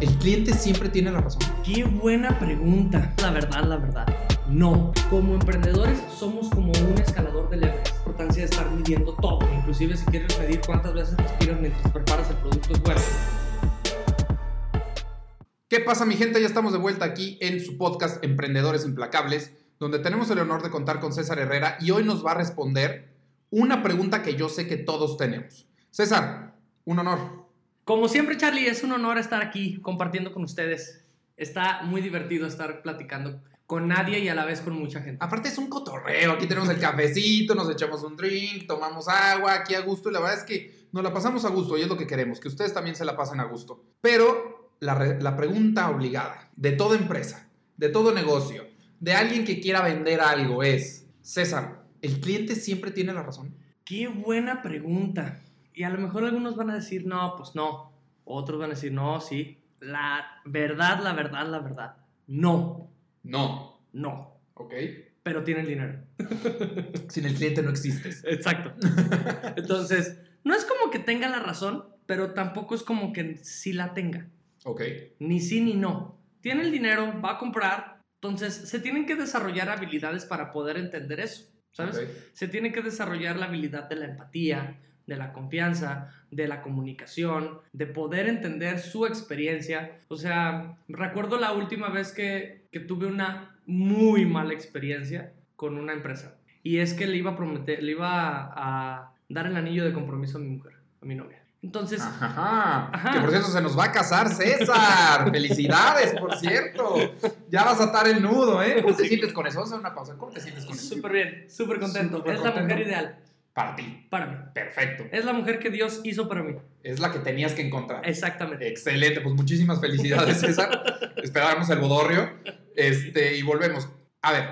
¿el cliente siempre tiene la razón? Qué buena pregunta. La verdad, la verdad. No. Como emprendedores somos como un escalador de levels. La importancia de estar midiendo todo. Inclusive si quieres medir cuántas veces respiras mientras preparas el producto es bueno. ¿Qué pasa mi gente? Ya estamos de vuelta aquí en su podcast Emprendedores Implacables, donde tenemos el honor de contar con César Herrera y hoy nos va a responder una pregunta que yo sé que todos tenemos. César, un honor. Como siempre, Charlie, es un honor estar aquí compartiendo con ustedes. Está muy divertido estar platicando con nadie y a la vez con mucha gente. Aparte es un cotorreo, aquí tenemos el cafecito, nos echamos un drink, tomamos agua aquí a gusto y la verdad es que nos la pasamos a gusto y es lo que queremos, que ustedes también se la pasen a gusto. Pero la, la pregunta obligada de toda empresa, de todo negocio, de alguien que quiera vender algo es, César, ¿el cliente siempre tiene la razón? Qué buena pregunta. Y a lo mejor algunos van a decir, no, pues no. Otros van a decir, no, sí. La verdad, la verdad, la verdad. No. No. No. ¿Ok? Pero tienen dinero. Sin el cliente no existes. Exacto. Entonces, no es como que tenga la razón, pero tampoco es como que sí la tenga. Ok. Ni sí ni no. Tiene el dinero, va a comprar. Entonces, se tienen que desarrollar habilidades para poder entender eso. ¿Sabes? Se tiene que desarrollar la habilidad de la empatía, de la confianza, de la comunicación, de poder entender su experiencia. O sea, recuerdo la última vez que, que tuve una muy mala experiencia con una empresa. Y es que le iba a prometer, le iba a, a dar el anillo de compromiso a mi mujer, a mi novia. Entonces, Ajá. Ajá. Que por cierto se nos va a casar César. Felicidades, por cierto. Ya vas a atar el nudo, ¿eh? ¿Cómo te sientes con eso? Vamos a hacer una pausa. ¿Cómo te sientes con eso? súper bien, súper contento. Es la contento. mujer ideal Para ti. para mí. Perfecto. Es la mujer que Dios hizo para mí. Es la que tenías que encontrar. Exactamente. Excelente, pues muchísimas felicidades, César. Esperábamos el bodorrio. Este, y volvemos. A ver,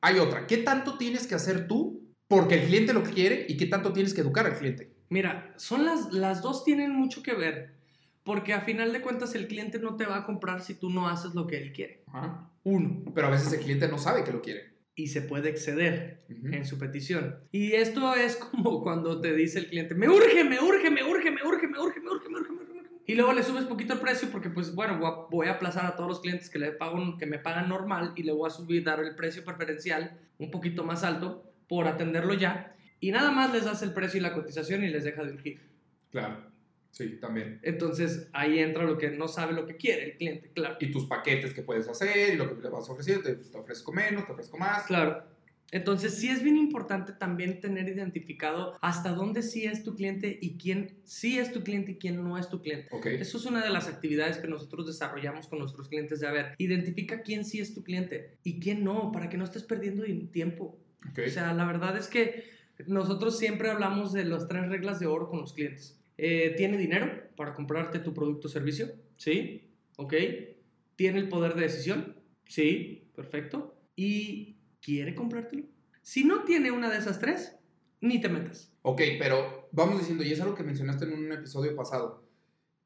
hay otra. ¿Qué tanto tienes que hacer tú porque el cliente lo quiere y qué tanto tienes que educar al cliente? Mira, son las, las dos tienen mucho que ver, porque a final de cuentas el cliente no te va a comprar si tú no haces lo que él quiere. Ajá. Uno, Pero a veces el cliente no sabe que lo quiere. Y se puede exceder Ujú. en su petición. Y esto es como cuando te dice el cliente, me urge, me urge, me urge, me urge, me urge, me urge, me urge, me urge. me urge". Y luego le subes poquito el precio porque pues bueno, voy a, aplazar a todos los clientes que, le pago, que me pagan normal y le voy a subir, dar el precio preferencial un poquito más alto por atenderlo ya. Y nada más les das el precio y la cotización y les deja de urgir. Claro. Sí, también. Entonces ahí entra lo que no sabe lo que quiere el cliente, claro. y tus paquetes que puedes hacer y lo que le vas a ofrecer, te, te ofrezco menos, te ofrezco más. Claro. Entonces sí es bien importante también tener identificado hasta dónde sí es tu cliente y quién sí es tu cliente y quién no es tu cliente. Ok. Eso es una de las actividades que nosotros desarrollamos con nuestros clientes de a ver, identifica quién sí es tu cliente y quién no, para que no estés perdiendo tiempo. ok. O sea, la verdad es que nosotros siempre hablamos de las tres reglas de oro con los clientes. Eh, ¿Tiene dinero para comprarte tu producto o servicio? Sí. ¿Ok? ¿Tiene el poder de decisión? Sí. Perfecto. ¿Y quiere comprártelo? Si no tiene una de esas tres, ni te metas. Ok, pero vamos diciendo, y es algo que mencionaste en un episodio pasado.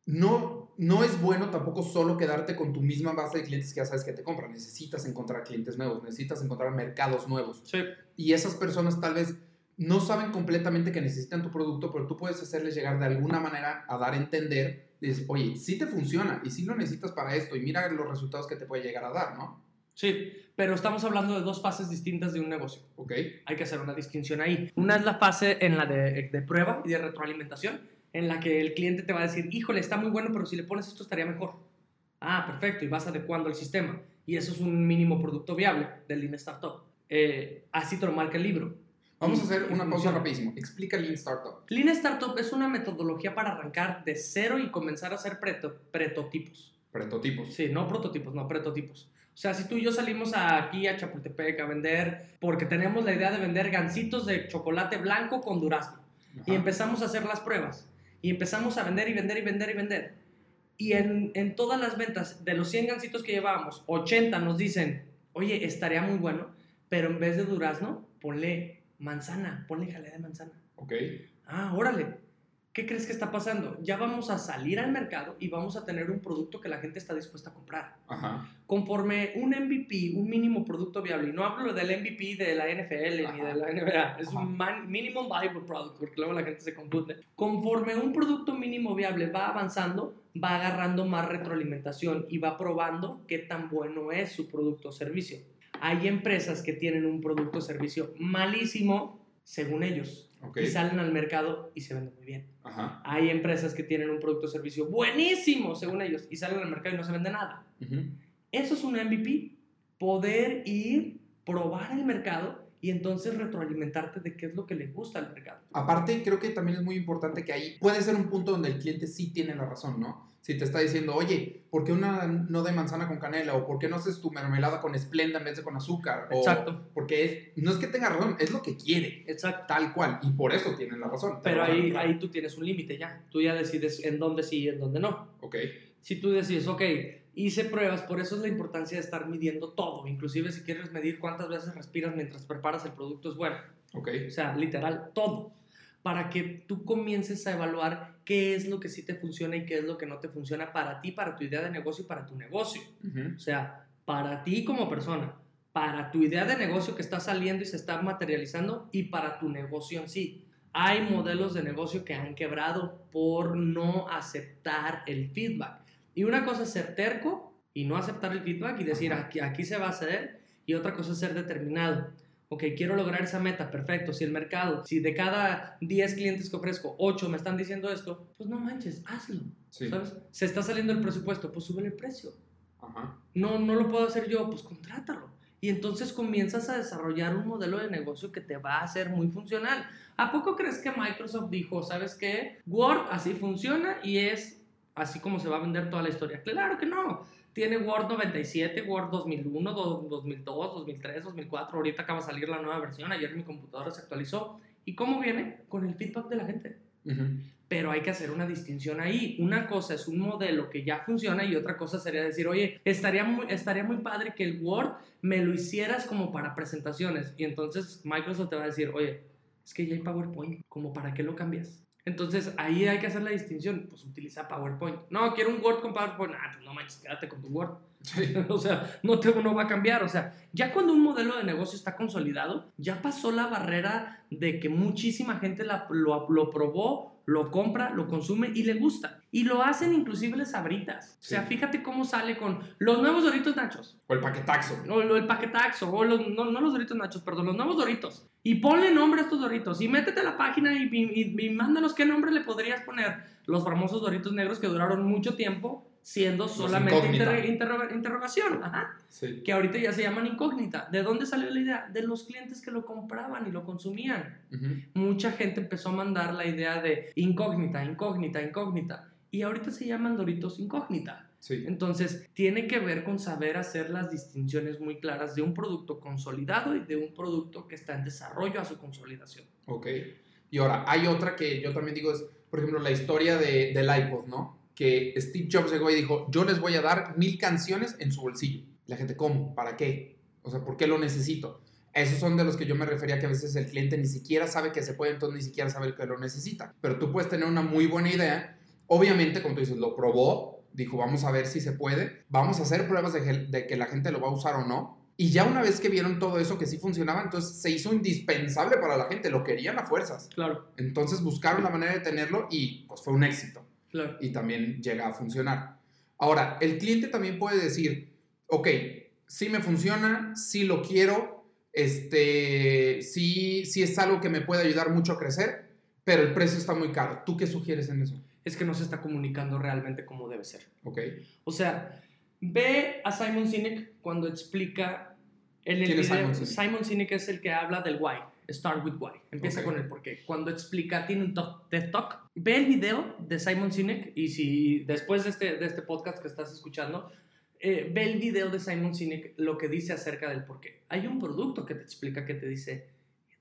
No, no es bueno tampoco solo quedarte con tu misma base de clientes que ya sabes que te compran. Necesitas encontrar clientes nuevos, necesitas encontrar mercados nuevos. Sí. Y esas personas tal vez no saben completamente que necesitan tu producto, pero tú puedes hacerles llegar de alguna manera a dar a entender, dices, oye, sí te funciona y sí lo necesitas para esto y mira los resultados que te puede llegar a dar, ¿no? Sí, pero estamos hablando de dos fases distintas de un negocio. Ok, Hay que hacer una distinción ahí. Una es la fase en la de, de prueba y de retroalimentación, en la que el cliente te va a decir, híjole, está muy bueno, pero si le pones esto estaría mejor. Ah, perfecto, y vas adecuando el sistema. Y eso es un mínimo producto viable del Lean Startup. Eh, así te lo marca el libro. Vamos a Y- hacer y una pausa rapidísimo. Explica Lean Startup. Lean Startup es una metodología para arrancar de cero y comenzar a hacer prototipos. Prototipos. Sí, no prototipos, no prototipos. O sea, si tú y yo salimos aquí a Chapultepec a vender, porque tenemos la idea de vender gancitos de chocolate blanco con durazno, y Ajá. empezamos a hacer las pruebas, y empezamos a vender y vender y vender y vender, y en, en todas las ventas, de los 100 gancitos que llevábamos, 80 nos dicen, oye, estaría muy bueno, pero en vez de durazno, ponle manzana, ponle jalea de manzana. Ok. Ah, órale. ¿qué crees que está pasando? Ya vamos a salir al mercado y vamos a tener un producto que la gente está dispuesta a comprar. Ajá. Conforme un MVP, un mínimo producto viable, y no hablo del MVP de la NFL ni de la NBA, es Ajá. un man- minimum viable product, porque luego la gente se confunde. Conforme un producto mínimo viable va avanzando, va agarrando más retroalimentación y va probando qué tan bueno es su producto o servicio. Hay empresas que tienen un producto o servicio malísimo, según ellos, Ok. y salen al mercado y se venden muy bien. Ajá. Hay empresas que tienen un producto o servicio buenísimo, según ellos, y salen al mercado y no se vende nada. Eso es un MVP. Poder ir, probar el mercado y entonces retroalimentarte de qué es lo que le gusta al mercado. Aparte, creo que también es muy importante que ahí puede ser un punto donde el cliente sí tiene la razón, ¿no? Si te está diciendo, oye, ¿por qué una no de manzana con canela? ¿O por qué no haces tu mermelada con esplenda en vez de con azúcar? O Exacto. Porque es- no es que tenga razón, es lo que quiere, Exacto. tal cual. Y por eso tienen la razón. Pero ahí, ahí tú tienes un límite ya. Tú ya decides en dónde sí y en dónde no. Ok. Si tú decides, ok, hice pruebas, por eso es la importancia de estar midiendo todo. Inclusive si quieres medir cuántas veces respiras mientras preparas el producto es bueno. Ok. O sea, literal, todo. Para que tú comiences a evaluar qué es lo que sí te funciona y qué es lo que no te funciona para ti, para tu idea de negocio y para tu negocio. O sea, para ti como persona, para tu idea de negocio que está saliendo y se está materializando y para tu negocio en sí. Hay modelos de negocio que han quebrado por no aceptar el feedback. Y una cosa es ser terco y no aceptar el feedback y decir aquí, aquí se va a hacer y otra cosa es ser determinado. Ok, quiero lograr esa meta, perfecto. Si el mercado, si de cada 10 clientes que ofrezco, 8 me están diciendo esto, pues no manches, hazlo. Sí. ¿Sabes? Se está saliendo el presupuesto, pues sube el precio Ajá. no, no lo puedo hacer yo, pues contrátalo. Y entonces comienzas a desarrollar un modelo de negocio que te va a hacer muy funcional. ¿A poco crees que Microsoft dijo, sabes qué? Word así funciona y es así como se va a vender toda la historia. Claro que no. Tiene Word 97, Word 2001, do- 2002, 2003, 2004. Ahorita acaba de salir la nueva versión. Ayer mi computadora se actualizó. ¿Y cómo viene? Con el feedback de la gente Ujú. pero hay que hacer una distinción ahí. Una cosa es un modelo que ya funciona y otra cosa sería decir, oye, estaría muy, estaría muy padre que el Word me lo hicieras como para presentaciones. Y entonces Microsoft te va a decir, oye, es que ya hay PowerPoint, ¿como para qué lo cambias? Entonces ahí hay que hacer la distinción, pues utiliza PowerPoint. No, quiero un Word con PowerPoint. Ah, pues no manches, quédate con tu Word. O sea, no, te, no va a cambiar. O sea, ya cuando un modelo de negocio está consolidado, ya pasó la barrera de que muchísima gente la- lo, lo probó, lo compra, lo consume y le gusta. Y lo hacen inclusive las sabritas. O sea, fíjate cómo sale con los nuevos Doritos Nachos. O el paquetaxo. O el paquetaxo, o los, no, no los Doritos Nachos, perdón, los nuevos Doritos. Y ponle nombre a estos Doritos. Y métete a la página y, y- y- y mándanos qué nombre le podrías poner. Los famosos Doritos negros que duraron mucho tiempo siendo solamente interro- interrogación. Ajá Sí. que ahorita ya se llaman incógnita. ¿De dónde salió la idea? De los clientes que lo compraban y lo consumían. Mucha gente empezó a mandar la idea de incógnita, incógnita, incógnita. Y ahorita se llaman Doritos incógnita. Sí. Entonces, tiene que ver con saber hacer las distinciones muy claras de un producto consolidado y de un producto que está en desarrollo a su consolidación. Ok. Y ahora, hay otra que yo también digo es, por ejemplo, la historia de, del iPod, ¿no? Que Steve Jobs llegó y dijo, yo les voy a dar mil canciones en su bolsillo. La gente, ¿cómo? ¿Para qué? O sea, ¿por qué lo necesito? Esos son de los que yo me refería que a veces el cliente ni siquiera sabe que se puede, entonces ni siquiera sabe que lo necesita. Pero tú puedes tener una muy buena idea. Obviamente, como tú dices, lo probó, dijo, vamos a ver si se puede, vamos a hacer pruebas de, que- de que la gente lo va a usar o no. Y ya una vez que vieron todo eso que sí funcionaba, entonces se hizo indispensable para la gente, lo querían a fuerzas. Claro, Entonces buscaron la manera de tenerlo y pues fue un éxito claro. y también llega a funcionar. Ahora, el cliente también puede decir, ok, sí me funciona, sí lo quiero, este, sí, sí es algo que me puede ayudar mucho a crecer, pero el precio está muy caro. ¿Tú qué sugieres en eso? Es que no se está comunicando realmente como debe ser. Ok, O sea, ve a Simon Sinek cuando explica en el ¿Quién es. Simon Sinek? Simon Sinek es el que habla del why. Start with why. Empieza Ok. con el por qué. Cuando explica, tiene un TED Talk. Ve el video de Simon Sinek y si después de este, de este podcast que estás escuchando, eh, ve el video de Simon Sinek, lo que dice acerca del por qué. Hay un producto que te explica que te dice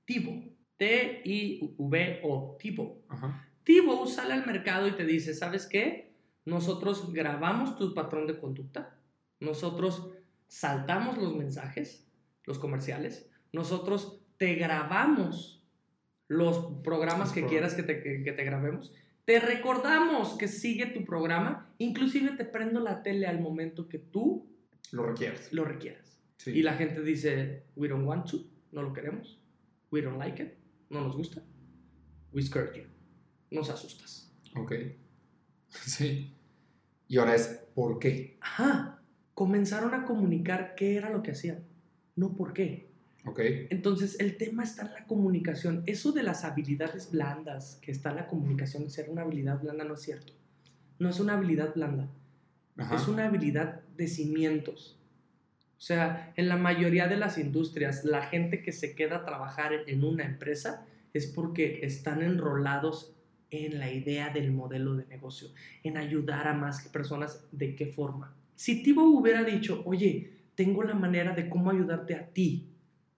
TIVO. T-I-V-O. TIVO. Tivo sale al mercado y te dice, ¿sabes qué? Nosotros grabamos tu patrón de conducta, nosotros saltamos los mensajes, los comerciales, nosotros te grabamos los programas Los que programas. quieras que te, que, que te grabemos Te recordamos que sigue tu programa, inclusive te prendo la tele al momento que tú Lo requieres. lo requieras. Sí. Y la gente dice, we don't want to, no lo queremos, we don't like it, no nos gusta, we scared you, nos asustas. Ok. Sí. Y ahora es, ¿por qué? Ajá, comenzaron a comunicar qué era lo que hacían, no por qué. Ok. Entonces, el tema está en la comunicación. Eso de las habilidades blandas, que está en la comunicación, ser una habilidad blanda no es cierto. No es una habilidad blanda, Ajá. es una habilidad de cimientos. O sea, en la mayoría de las industrias, la gente que se queda a trabajar en una empresa es porque están enrolados en la idea del modelo de negocio, en ayudar a más personas. ¿De qué forma? Si Tibo hubiera dicho, oye, tengo la manera de cómo ayudarte a ti,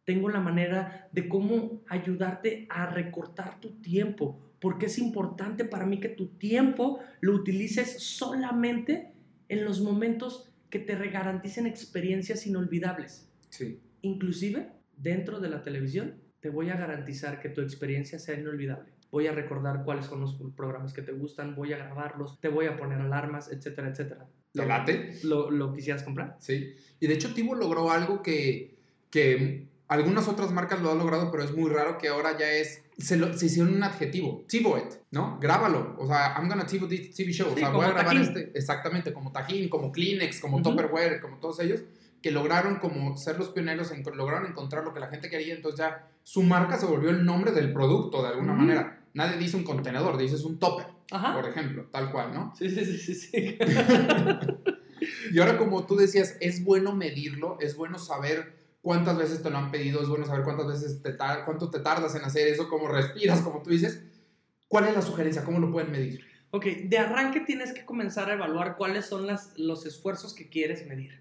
tengo la manera de cómo ayudarte a recortar tu tiempo, porque es importante para mí que tu tiempo lo utilices solamente en los momentos que te garanticen experiencias inolvidables. Sí. Inclusive, dentro de la televisión, te voy a garantizar que tu experiencia sea inolvidable. Voy a recordar cuáles son los programas que te gustan, voy a grabarlos, te voy a poner alarmas, etcétera, etcétera. ¿Te ¿Lo- late? ¿Lo, lo quisieras comprar? Sí. Y de hecho, Tivo logró algo que, que algunas otras marcas lo han logrado, pero es muy raro que ahora ya es. Se, lo- se hicieron un adjetivo, Tivo it, ¿no? Grábalo. O sea, I'm gonna this TV show. Sí, o sea, voy a grabar Tajín. este. Exactamente, como Tajín, como Kleenex, como Ujú. Tupperware, como todos ellos, que lograron como ser los pioneros, en, lograron encontrar lo que la gente quería. Entonces ya su marca se volvió el nombre del producto de alguna Ujú. manera. Nadie dice un contenedor, dices un topper, Ajá. por ejemplo, tal cual, ¿no? Sí, sí, sí, sí. sí. Y ahora, como tú decías, es bueno medirlo, es bueno saber cuántas veces te lo han pedido, es bueno saber cuántas veces te cuánto te tardas en hacer eso, cómo respiras, como tú dices. ¿Cuál es la sugerencia? ¿Cómo lo pueden medir? Ok, de arranque tienes que comenzar a evaluar cuáles son las, los esfuerzos que quieres medir.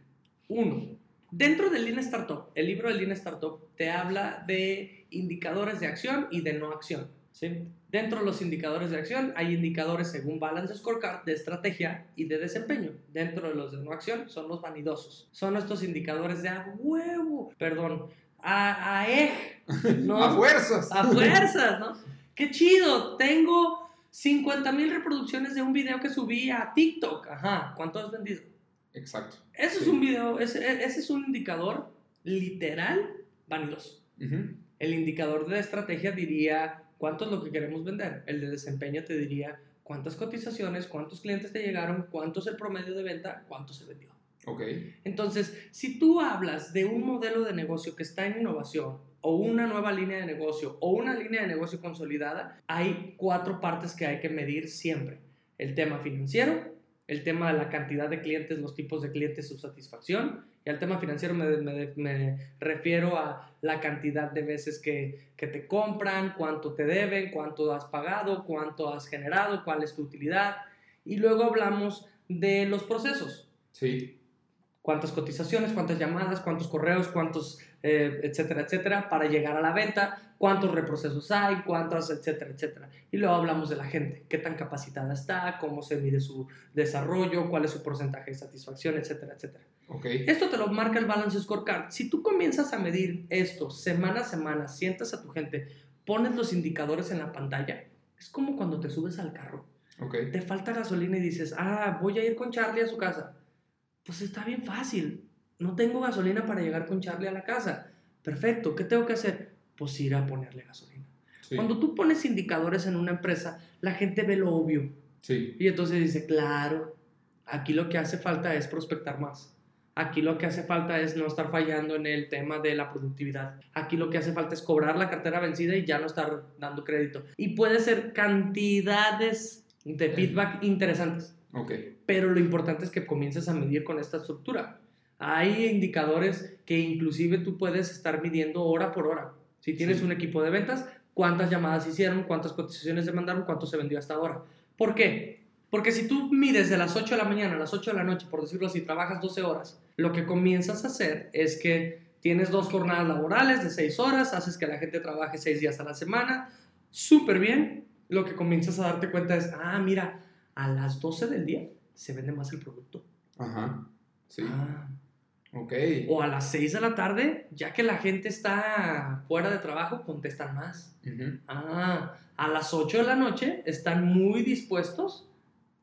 Uno, dentro del Lean Startup, el libro del Lean Startup te habla de indicadores de acción y de no acción. ¿Sí? Dentro de los indicadores de acción hay indicadores según Balance Scorecard de estrategia y de desempeño. Dentro de los de no acción son los vanidosos. Son estos indicadores de a huevo, perdón, a, a ej, ¿no? A fuerzas. A fuerzas, ¿no? Qué chido, tengo 50 mil reproducciones de un video que subí a TikTok. Ajá, ¿cuánto has vendido? Exacto. Ese es Sí. un video, ese, ese es un indicador literal vanidoso. Ujú. El indicador de estrategia diría cuánto es lo que queremos vender. El de desempeño te diría cuántas cotizaciones, cuántos clientes te llegaron, cuánto es el promedio de venta, cuánto se vendió. Ok. Entonces, si tú hablas de un modelo de negocio que está en innovación, o una nueva línea de negocio, o una línea de negocio consolidada, hay cuatro partes que hay que medir siempre. El tema financiero, el tema de la cantidad de clientes, los tipos de clientes, su satisfacción. Y al tema financiero me, refiero a la cantidad de veces que, que te compran, cuánto te deben, cuánto has pagado, cuánto has generado, cuál es tu utilidad. Y luego hablamos de los procesos Sí. Cuántas cotizaciones, cuántas llamadas, cuántos correos, cuántos, eh, etcétera, etcétera, para llegar a la venta, cuántos reprocesos hay, cuántas, etcétera, etcétera. Y luego hablamos de la gente, qué tan capacitada está, cómo se mide su desarrollo, cuál es su porcentaje de satisfacción, etcétera, etcétera. Ok. Esto te lo marca el Balance Scorecard. Si tú comienzas a medir esto semana a semana, sientas a tu gente, pones los indicadores en la pantalla, es como cuando te subes al carro te falta gasolina y dices, ah, voy a ir con Charlie a su casa. Pues está bien fácil. No tengo gasolina para llegar con Charlie a la casa. Perfecto, ¿qué tengo que hacer? Pues ir a ponerle gasolina. Sí. Cuando tú pones indicadores en una empresa, la gente ve lo obvio. Sí. Y entonces dice, claro, aquí lo que hace falta es prospectar más. Aquí lo que hace falta es no estar fallando en el tema de la productividad. Aquí lo que hace falta es cobrar la cartera vencida y ya no estar dando crédito. Y puede ser cantidades de feedback interesantes. Ok. Pero lo importante es que comiences a medir con esta estructura. Hay indicadores que inclusive tú puedes estar midiendo hora por hora. Si tienes Sí. un equipo de ventas, cuántas llamadas hicieron, cuántas cotizaciones demandaron, cuánto se vendió hasta ahora. ¿Por qué? Porque si tú mides de las 8 de la mañana a las 8 de la noche, por decirlo así, trabajas 12 horas, lo que comienzas a hacer es que tienes dos jornadas laborales de 6 horas, haces que la gente trabaje 6 días a la semana, súper bien. Lo que comienzas a darte cuenta es, ah, mira, a las 12 del día se vende más el producto. Ajá. Sí. Ah, Ok. O a las 6 de la tarde, ya que la gente está fuera de trabajo, contestan más. Ujú. Ah, a las 8 de la noche están muy dispuestos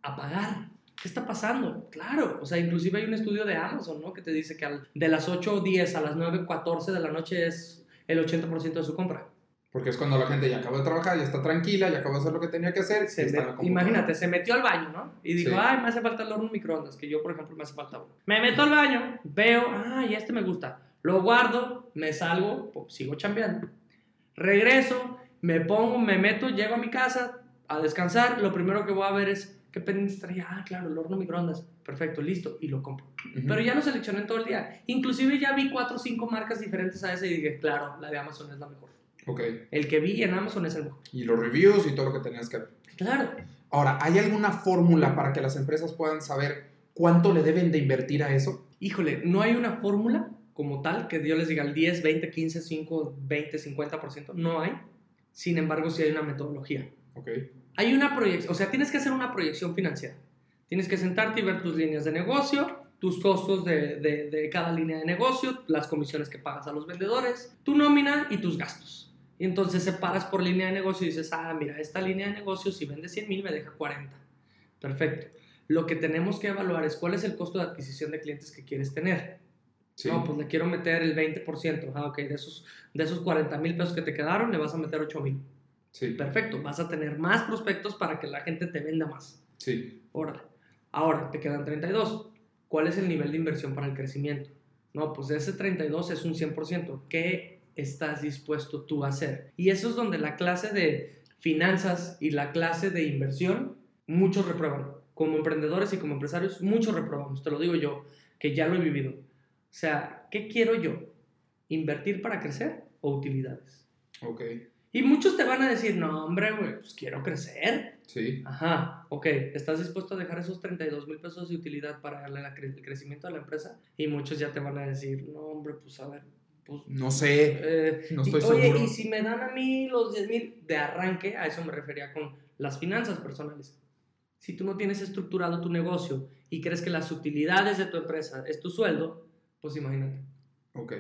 a pagar. ¿Qué está pasando? Claro, o sea, inclusive hay un estudio de Amazon, ¿no? Que te dice que de las 8 o 10 a las 9, 14 de la noche es el 80% de su compra. Porque es cuando la gente ya acabó de trabajar, ya está tranquila, ya acabó de hacer lo que tenía que hacer. Se está en me- la computadora. imagínate, se metió al baño, ¿no? Y dijo, Sí. ay, me hace falta el horno microondas, que yo, por ejemplo, me hace falta uno. Me meto al baño, veo, ay, este me gusta. Lo guardo, me salgo, pues, sigo chambeando. Regreso, me pongo, me meto, llego a mi casa a descansar. Lo primero que voy a ver es, ¿qué pendientes traía? Ah, claro, el horno microondas. Perfecto, listo, y lo compro. Ujú. Pero ya lo seleccioné todo el día. Inclusive ya vi cuatro o cinco marcas diferentes a esa y dije, claro, la de Amazon es la mejor. Ok. El que vi en Amazon es el mejor. Y los reviews y todo lo que tenías que ver. Claro. Ahora, ¿hay alguna fórmula para que las empresas puedan saber cuánto le deben de invertir a eso? Híjole, no hay una fórmula como tal que Dios les diga el 10, 20, 15, 5, 20, 50%. No hay. Sin embargo, sí hay una metodología. Ok. Hay una proyección, o sea, tienes que hacer una proyección financiera. Tienes que sentarte y ver tus líneas de negocio, tus costos de, de- de cada línea de negocio, las comisiones que pagas a los vendedores, tu nómina y tus gastos. Y entonces separas por línea de negocio y dices, ah, mira, esta línea de negocio si vende 100 mil me deja 40. Perfecto. Lo que tenemos que evaluar es cuál es el costo de adquisición de clientes que quieres tener. Sí. No, pues le quiero meter el 20%. Ah, ok, de esos, de esos 40 mil pesos que te quedaron, le vas a meter 8 mil. sí. Perfecto, vas a tener más prospectos para que la gente te venda más. Sí. Órale. Ahora, te quedan 32. ¿Cuál es el nivel de inversión para el crecimiento? No, pues ese 32 es un 100%. ¿Qué estás dispuesto tú a hacer? Y eso es donde la clase de finanzas y la clase de inversión, muchos reprueban. Como emprendedores y como empresarios, muchos reprobamos. Te lo digo yo, que ya lo he vivido. O sea, ¿qué quiero yo? ¿Invertir para crecer o utilidades? Ok. Y muchos te van a decir, no, hombre, güey, pues quiero crecer. Sí. Ajá, ok, ¿estás dispuesto a dejar esos 32 mil pesos de utilidad para la cre- el crecimiento de la empresa? Y muchos ya te van a decir, no, hombre, pues a ver, pues... No sé. eh, No y- estoy oye, seguro. y si me dan a mí los 10 mil de arranque, a eso me refería con las finanzas personales. Si tú no tienes estructurado tu negocio y crees que las utilidades de tu empresa es tu sueldo, pues imagínate. Ok.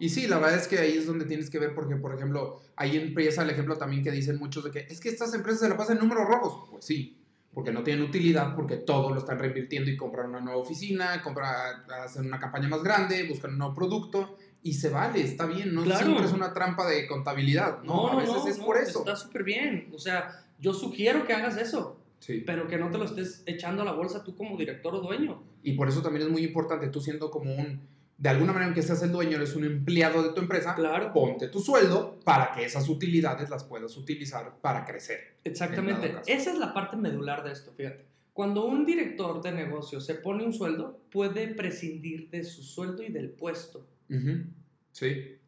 Y sí, la verdad es que ahí es donde tienes que ver, porque, por ejemplo, ahí empieza el ejemplo también que dicen muchos de que es que estas empresas se la pasan en números rojos. Pues sí, porque no tienen utilidad, porque todo lo están reinvirtiendo y compran una nueva oficina, compran, hacen una campaña más grande, buscan un nuevo producto y se vale, está bien, no Claro. siempre es una trampa de contabilidad, no, a veces es no, por eso. Está súper bien. O sea, yo sugiero que hagas eso. Sí. pero que no te lo estés echando a la bolsa tú como director o dueño. Y por eso también es muy importante, tú siendo como un, de alguna manera, aunque seas el dueño, eres un empleado de tu empresa, Claro. ponte tu sueldo para que esas utilidades las puedas utilizar para crecer. Exactamente. Esa es la parte medular de esto, fíjate. Cuando un director de negocio se pone un sueldo, puede prescindir de su sueldo y del puesto. Ujú. Sí.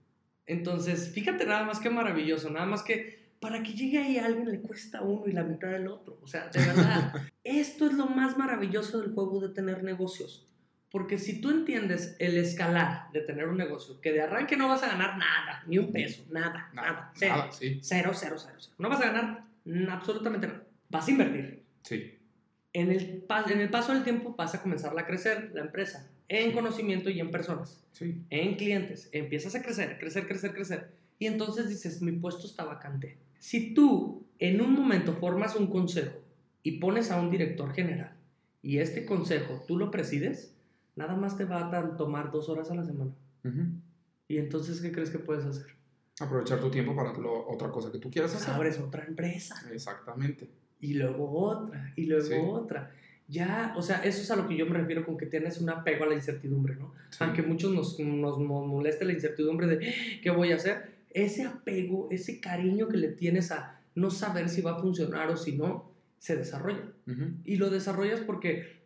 Entonces, fíjate nada más que maravilloso, nada más que para que llegue ahí alguien le cuesta uno y la mitad del otro. O sea, de verdad, esto es lo más maravilloso del juego de tener negocios. Porque si tú entiendes el escalar de tener un negocio, que de arranque no vas a ganar nada, ni un peso, nada, nada, Nada, cero, nada, sí. cero, cero, cero, cero. No vas a ganar absolutamente nada. Vas a invertir. Sí. En el, en el paso del tiempo vas a comenzar a crecer la empresa en conocimiento y en personas Sí. en clientes, empiezas a crecer, crecer, crecer, crecer. Y entonces dices, mi puesto está vacante. Si tú en un momento formas un consejo y pones a un director general y este consejo tú lo presides, nada más te va a tomar dos horas a la semana. Y entonces, ¿qué crees que puedes hacer? Aprovechar tu tiempo para lo- otra cosa que tú quieras hacer. abres otra empresa Exactamente. y luego otra y luego Sí. otra. Ya, o sea, eso es a lo que yo me refiero con que tienes un apego a la incertidumbre, ¿no? Sí. aunque muchos nos, nos, moleste la incertidumbre de "Ah, qué voy a hacer, ese apego, ese cariño que le tienes a no saber si va a funcionar o si no, se desarrolla. Y lo desarrollas porque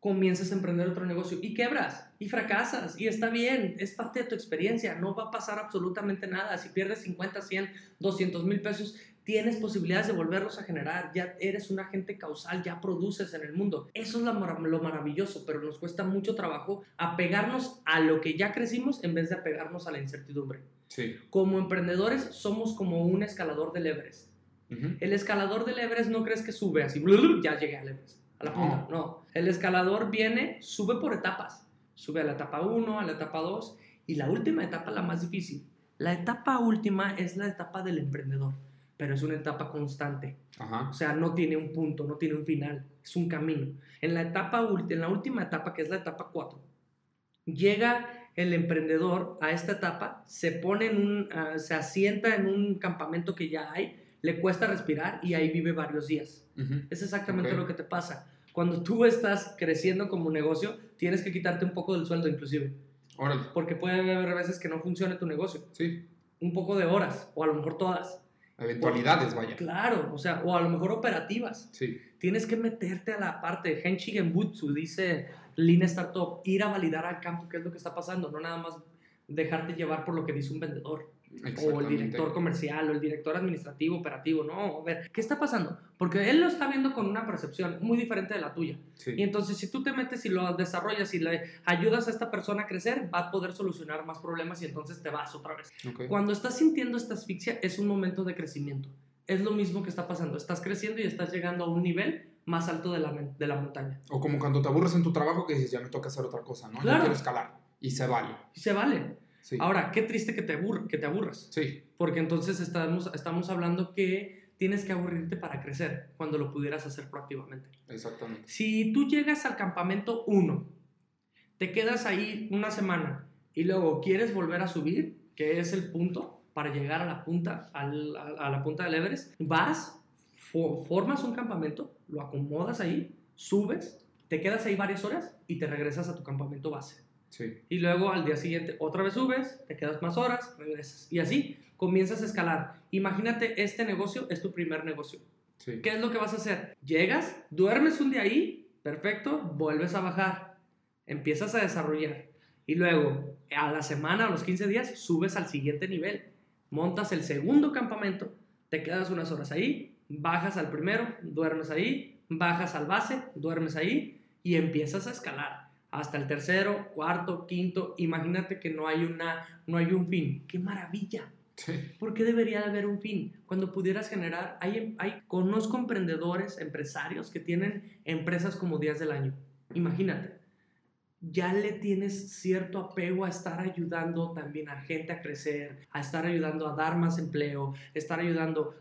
comienzas a emprender otro negocio y quebras y fracasas y está bien, es parte de tu experiencia, no va a pasar absolutamente nada. Si pierdes 50, 100, 200 mil pesos, tienes posibilidades de volverlos a generar, ya eres un agente causal, ya produces en el mundo. Eso es lo maravilloso, pero nos cuesta mucho trabajo apegarnos a lo que ya crecimos en vez de apegarnos a la incertidumbre. Sí. Como emprendedores somos como un escalador del Everest. Ujú. El escalador del Everest no crees que sube así, ya llegué al Everest, a la punta. No. El escalador viene, sube por etapas. sube a la etapa 1, a la etapa 2 y la última etapa, la más difícil. La etapa última es la etapa del emprendedor, pero es una etapa constante. Ajá. O sea, no tiene un punto, no tiene un final, es un camino. En la etapa en la última etapa, que es la etapa 4, llega el emprendedor a esta etapa, se pone en un, ah, se asienta en un campamento que ya hay, le cuesta respirar y ahí vive varios días. Es exactamente lo que te pasa. Cuando tú estás creciendo como negocio, tienes que quitarte un poco del sueldo inclusive, Órale. porque puede haber veces que no funcione tu negocio, Sí. un poco de horas o a lo mejor todas. Eventualidades, vaya. Claro, o sea, o a lo mejor operativas. Sí. Tienes que meterte a la parte. Henshi Genbutsu dice Lean Startup, ir a validar al campo qué es lo que está pasando, no nada más dejarte llevar por lo que dice un vendedor o el director comercial o el director administrativo, operativo. No, a ver, ¿qué está pasando? Porque él lo está viendo con una percepción muy diferente de la tuya. Sí. Y entonces, si tú te metes y lo desarrollas y le ayudas a esta persona a crecer, va a poder solucionar más problemas y entonces te vas otra vez. Ok. Cuando estás sintiendo esta asfixia, es un momento de crecimiento. Es lo mismo que está pasando. Estás creciendo y estás llegando a un nivel más alto de la, de la montaña. O como cuando te aburres en tu trabajo que dices, ya me toca hacer otra cosa, ¿no? Claro. Ya quiero escalar. Y se vale. Y se vale. Sí. Ahora, qué triste que te, que te aburras. Sí. Porque entonces estamos, estamos hablando que tienes que aburrirte para crecer cuando lo pudieras hacer proactivamente. Exactamente. Si tú llegas al campamento 1, te quedas ahí una semana y luego quieres volver a subir, que es el punto para llegar a la punta, al- a, a la punta del Everest, vas, fo- formas un campamento, lo acomodas ahí, subes, te quedas ahí varias horas y te regresas a tu campamento base. Sí. Y luego al día siguiente otra vez subes, te quedas más horas, regresas. Y así comienzas a escalar. Imagínate, este negocio es tu primer negocio. Sí. ¿Qué es lo que vas a hacer? Llegas, duermes un día ahí, perfecto, vuelves a bajar, empiezas a desarrollar. Y luego, a la semana, a los 15 días, subes al siguiente nivel. Montas el segundo campamento, te quedas unas horas ahí, bajas al primero, duermes ahí, bajas al base, duermes ahí y empiezas a escalar hasta el tercero, cuarto, quinto. Imagínate que no hay, una, no hay un fin. ¡Qué maravilla! Sí. ¿Por qué debería de haber un fin? Cuando pudieras generar, hay, hay, conozco emprendedores, empresarios que tienen empresas como días del año. Imagínate, ya le tienes cierto apego a estar ayudando también a gente a crecer, a estar ayudando a dar más empleo, estar ayudando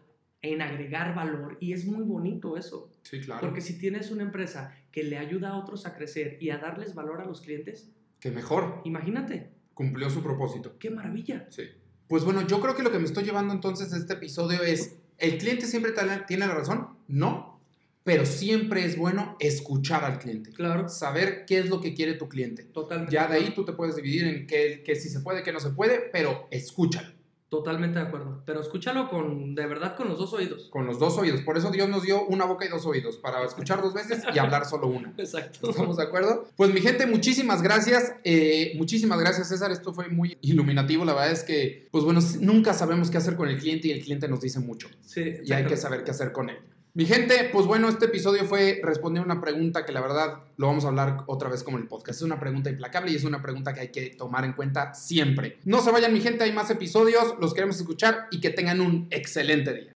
en agregar valor y es muy bonito eso. Sí, claro. Porque si tienes una empresa que le ayuda a otros a crecer y a darles valor a los clientes, Que mejor. imagínate, Cumplió su propósito. qué maravilla. Sí. Pues bueno, yo creo que lo que me estoy llevando entonces de este episodio es, ¿el cliente siempre tiene la razón? No, pero siempre es bueno escuchar al cliente. Claro, Saber qué es lo que quiere tu cliente. totalmente. Ya de ahí tú te puedes dividir en qué, qué sí se puede, qué no se puede, pero escúchalo Totalmente de acuerdo. Pero escúchalo con, de verdad, con los dos oídos. con los dos oídos. Por eso Dios nos dio una boca y dos oídos, para escuchar dos veces y hablar solo una. Exacto. ¿Estamos de acuerdo? Pues mi gente, muchísimas gracias. Eh, muchísimas gracias, César. Esto fue muy iluminativo. La verdad es que, pues bueno, nunca sabemos qué hacer con el cliente y el cliente nos dice mucho. Sí, Y hay que saber qué hacer con él. Mi gente, pues bueno, este episodio fue responder una pregunta que la verdad lo vamos a hablar otra vez como el podcast. Es una pregunta implacable y es una pregunta que hay que tomar en cuenta siempre. No se vayan, mi gente, hay más episodios, los queremos escuchar y que tengan un excelente día.